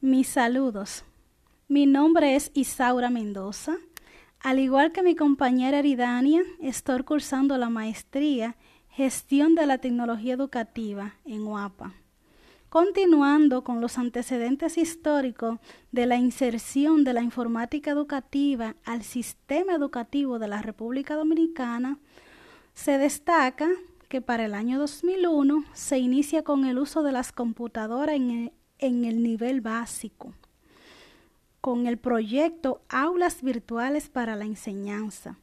Mis saludos. Mi nombre es Isaura Mendoza. Al igual que mi compañera Eridania, estoy cursando la maestría Gestión de la Tecnología Educativa en UAPA. Continuando con los antecedentes históricos de la inserción de la informática educativa al sistema educativo de la República Dominicana, se destaca que para el año 2001 se inicia con el uso de las computadoras en en el nivel básico, con el proyecto Aulas Virtuales para la Enseñanza,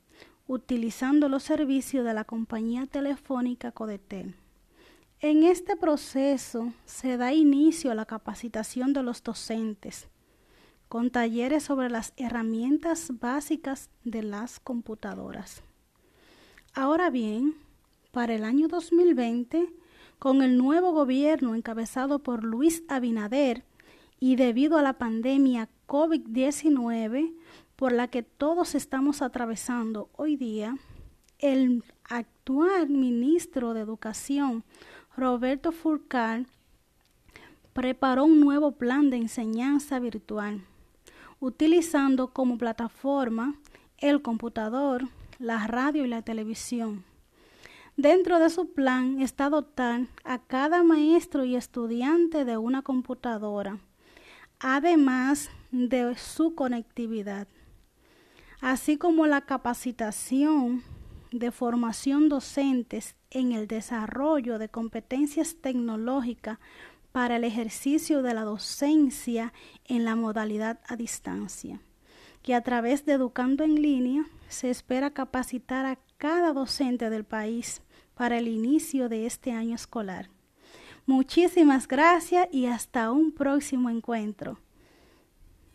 utilizando los servicios de la compañía telefónica Codetel. En este proceso se da inicio a la capacitación de los docentes, con talleres sobre las herramientas básicas de las computadoras. Ahora bien, para el año 2020, con el nuevo gobierno encabezado por Luis Abinader y debido a la pandemia COVID-19 por la que todos estamos atravesando hoy día, el actual ministro de Educación, Roberto Furcal, preparó un nuevo plan de enseñanza virtual, utilizando como plataforma el computador, la radio y la televisión. Dentro de su plan está dotar a cada maestro y estudiante de una computadora, además de su conectividad, así como la capacitación de formación docentes en el desarrollo de competencias tecnológicas para el ejercicio de la docencia en la modalidad a distancia, que a través de Educando en línea se espera capacitar a cada docente del país para el inicio de este año escolar. Muchísimas gracias y hasta un próximo encuentro.